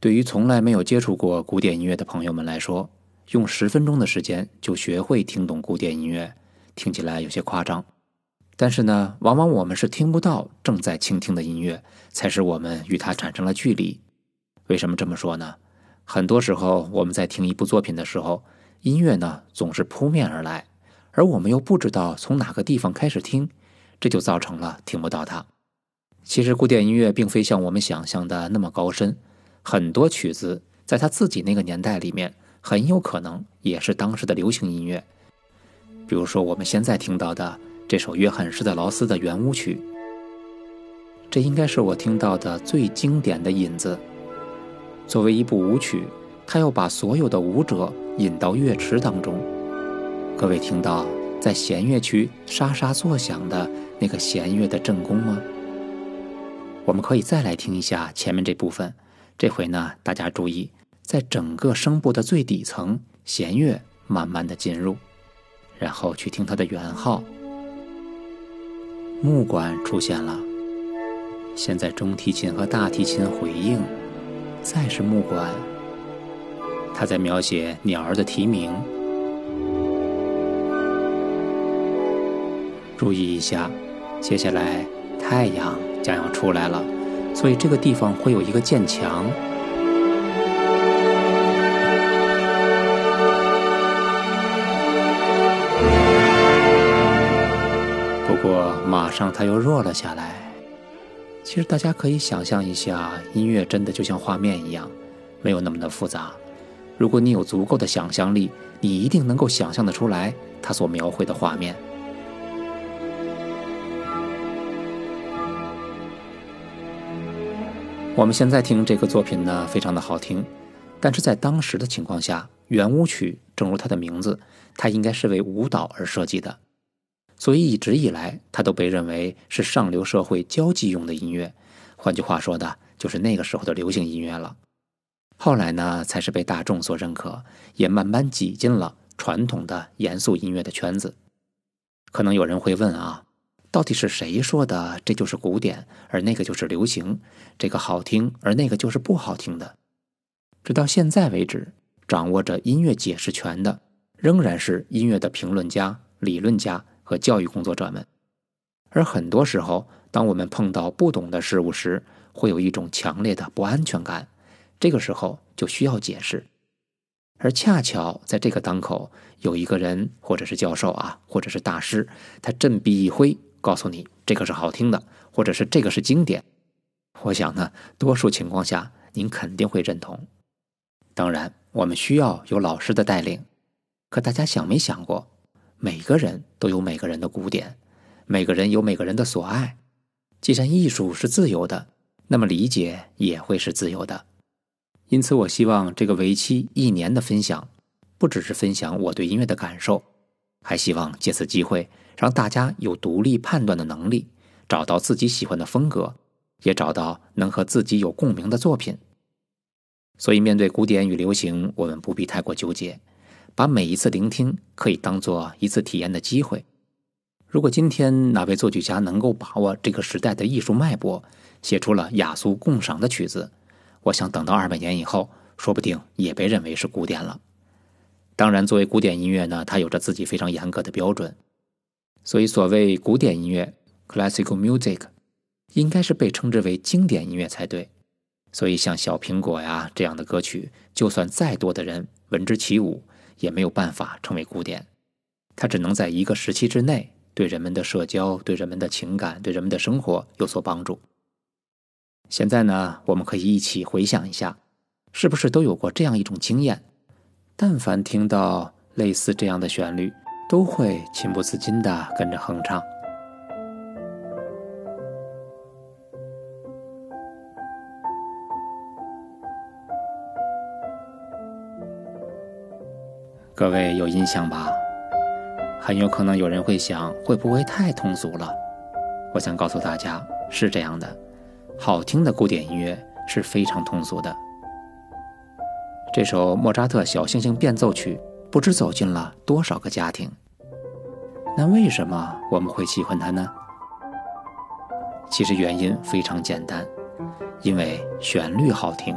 对于从来没有接触过古典音乐的朋友们来说，用十分钟的时间就学会听懂古典音乐，听起来有些夸张。但是呢，往往我们是听不到正在倾听的音乐，才使我们与它产生了距离。为什么这么说呢？很多时候，我们在听一部作品的时候，音乐呢总是扑面而来，而我们又不知道从哪个地方开始听，这就造成了听不到它。其实，古典音乐并非像我们想象的那么高深，很多曲子在他自己那个年代里面，很有可能也是当时的流行音乐。比如说，我们现在听到的这首约翰施特劳斯的圆舞曲，这应该是我听到的最经典的引子。作为一部舞曲，它要把所有的舞者引到乐池当中。各位听到在弦乐区沙沙作响的那个弦乐的正宫吗？我们可以再来听一下前面这部分。这回呢，大家注意，在整个声部的最底层，弦乐慢慢的进入，然后去听它的圆号。木管出现了，现在中提琴和大提琴回应。再是木管，他在描写鸟儿的啼鸣。注意一下，接下来太阳将要出来了，所以这个地方会有一个渐强。不过马上它又弱了下来。其实大家可以想象一下，音乐真的就像画面一样，没有那么的复杂。如果你有足够的想象力，你一定能够想象得出来它所描绘的画面。我们现在听这个作品呢，非常的好听，但是在当时的情况下，圆舞曲正如它的名字，它应该是为舞蹈而设计的。所以一直以来，它都被认为是上流社会交际用的音乐，换句话说的，就是那个时候的流行音乐了。后来呢，才是被大众所认可，也慢慢挤进了传统的严肃音乐的圈子。可能有人会问啊，到底是谁说的这就是古典，而那个就是流行？这个好听，而那个就是不好听的？直到现在为止，掌握着音乐解释权的，仍然是音乐的评论家、理论家。和教育工作者们，而很多时候，当我们碰到不懂的事物时，会有一种强烈的不安全感。这个时候就需要解释，而恰巧在这个当口，有一个人，或者是教授啊，或者是大师，他振臂一挥，告诉你这个是好听的，或者是这个是经典。我想呢，多数情况下您肯定会认同。当然，我们需要有老师的带领。可大家想没想过？每个人都有每个人的古典，每个人有每个人的所爱。既然艺术是自由的，那么理解也会是自由的。因此，我希望这个为期一年的分享，不只是分享我对音乐的感受，还希望借此机会让大家有独立判断的能力，找到自己喜欢的风格，也找到能和自己有共鸣的作品。所以，面对古典与流行，我们不必太过纠结。把每一次聆听可以当做一次体验的机会。如果今天哪位作曲家能够把握这个时代的艺术脉搏，写出了雅俗共赏的曲子，我想等到二百年以后，说不定也被认为是古典了。当然，作为古典音乐呢，它有着自己非常严格的标准，所以所谓古典音乐 （classical music） 应该是被称之为经典音乐才对。所以，像小苹果呀这样的歌曲，就算再多的人闻之起舞。也没有办法成为古典，它只能在一个时期之内对人们的社交、对人们的情感、对人们的生活有所帮助。现在呢，我们可以一起回想一下，是不是都有过这样一种经验？但凡听到类似这样的旋律，都会情不自禁地跟着哼唱。各位有印象吧？很有可能有人会想，会不会太通俗了？我想告诉大家，是这样的，好听的古典音乐是非常通俗的。这首莫扎特小星星变奏曲，不知走进了多少个家庭。那为什么我们会喜欢它呢？其实原因非常简单，因为旋律好听。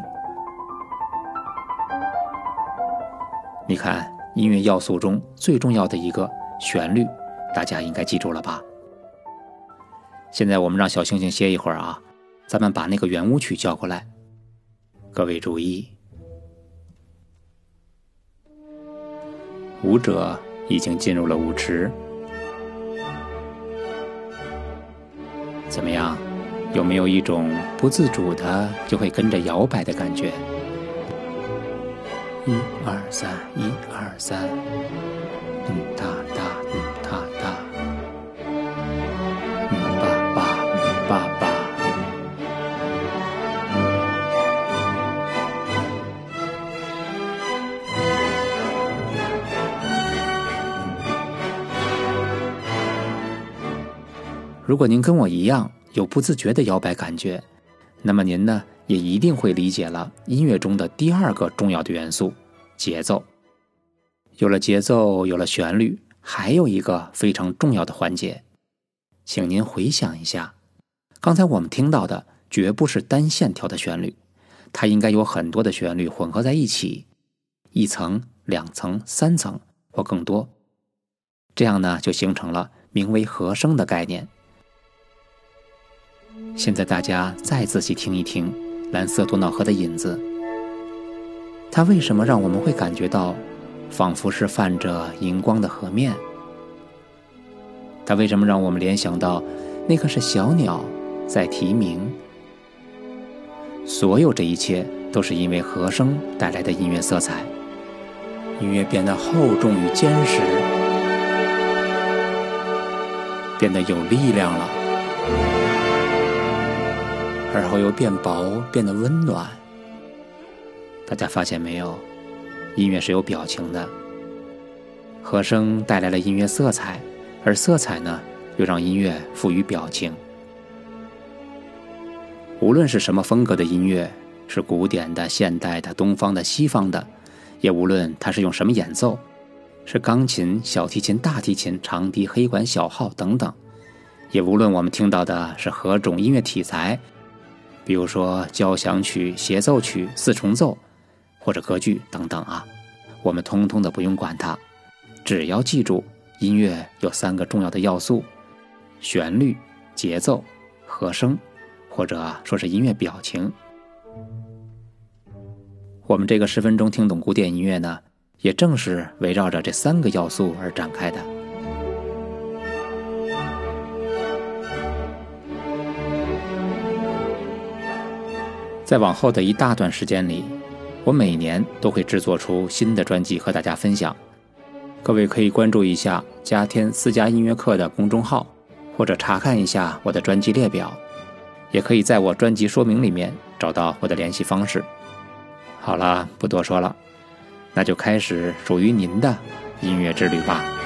你看，音乐要素中最重要的一个旋律，大家应该记住了吧？现在我们让小星星歇一会儿啊，咱们把那个圆舞曲叫过来。各位注意，舞者已经进入了舞池，怎么样？有没有一种不自主的就会跟着摇摆的感觉？一二三，一二三，嗯哒哒，哒哒，如果您跟我一样有不自觉的摇摆感觉，那么您呢？也一定会理解了音乐中的第二个重要的元素——节奏。有了节奏，有了旋律，还有一个非常重要的环节，请您回想一下，刚才我们听到的绝不是单线条的旋律，它应该有很多的旋律混合在一起，一层、两层、三层或更多，这样呢，就形成了名为和声的概念。现在大家再仔细听一听。蓝色多瑙河的影子，它为什么让我们会感觉到，仿佛是泛着荧光的河面？它为什么让我们联想到，那个是小鸟在啼鸣？所有这一切都是因为和声带来的音乐色彩，音乐变得厚重与坚实，变得有力量了。而后又变薄，变得温暖。大家发现没有？音乐是有表情的。和声带来了音乐色彩，而色彩呢，又让音乐赋予表情。无论是什么风格的音乐，是古典的、现代的、东方的、西方的，也无论它是用什么演奏，是钢琴、小提琴、大提琴、长笛、黑管、小号等等，也无论我们听到的是何种音乐题材。比如说交响曲、协奏曲、四重奏，或者歌剧等等啊，我们通通的不用管它，只要记住音乐有三个重要的要素：旋律、节奏、和声，或者说是音乐表情。我们这个十分钟听懂古典音乐呢，也正是围绕着这三个要素而展开的。在往后的一大段时间里，我每年都会制作出新的专辑和大家分享。各位可以关注一下“加天私家音乐课”的公众号，或者查看一下我的专辑列表，也可以在我专辑说明里面找到我的联系方式。好了，不多说了，那就开始属于您的音乐之旅吧。